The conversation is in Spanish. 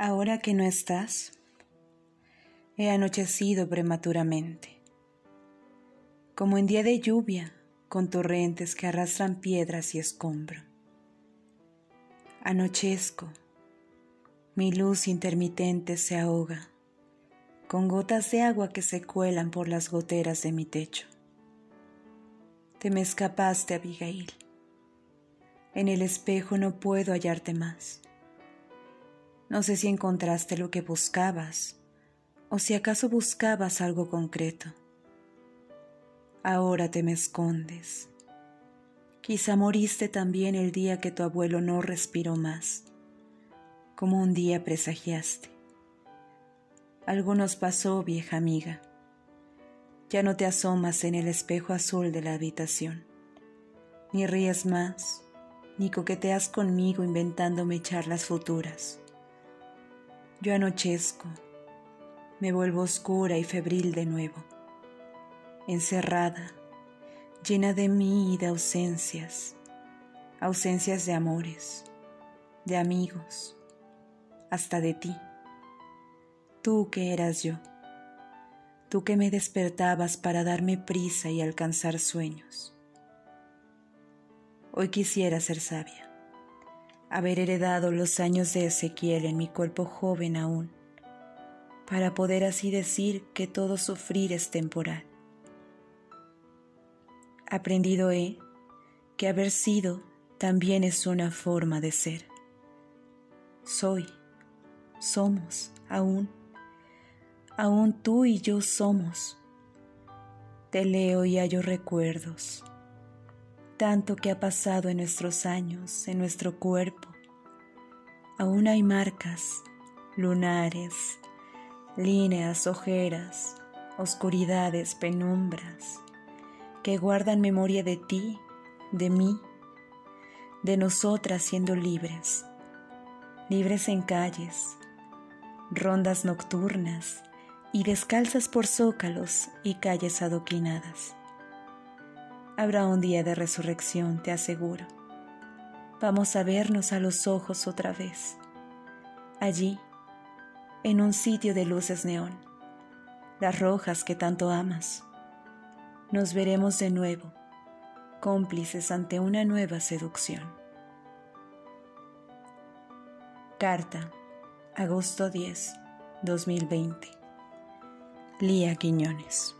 Ahora que no estás, he anochecido prematuramente, como en día de lluvia, con torrentes que arrastran piedras y escombro. Anochezco, mi luz intermitente se ahoga, con gotas de agua que se cuelan por las goteras de mi techo. Te me escapaste, Abigail. En el espejo no puedo hallarte más no sé si encontraste lo que buscabas o si acaso buscabas algo concreto. Ahora te me escondes. Quizá moriste también el día que tu abuelo no respiró más, como un día presagiaste. Algo nos pasó, vieja amiga. Ya no te asomas en el espejo azul de la habitación, ni ríes más, ni coqueteas conmigo inventándome charlas futuras. Yo anochezco, me vuelvo oscura y febril de nuevo, encerrada, llena de mí y de ausencias, ausencias de amores, de amigos, hasta de ti, tú que eras yo, tú que me despertabas para darme prisa y alcanzar sueños. Hoy quisiera ser sabia haber heredado los años de Ezequiel en mi cuerpo joven aún, para poder así decir que todo sufrir es temporal. Aprendido he que haber sido también es una forma de ser. Soy, somos, aún, aún tú y yo somos. Te leo y hallo recuerdos tanto que ha pasado en nuestros años, en nuestro cuerpo. Aún hay marcas, lunares, líneas, ojeras, oscuridades, penumbras, que guardan memoria de ti, de mí, de nosotras siendo libres, libres en calles, rondas nocturnas y descalzas por zócalos y calles adoquinadas Habrá un día de resurrección, te aseguro. Vamos a vernos a los ojos otra vez. Allí, en un sitio de luces neón, las rojas que tanto amas. Nos veremos de nuevo, cómplices ante una nueva seducción. Carta, agosto 10, 2020. Lía Quiñones.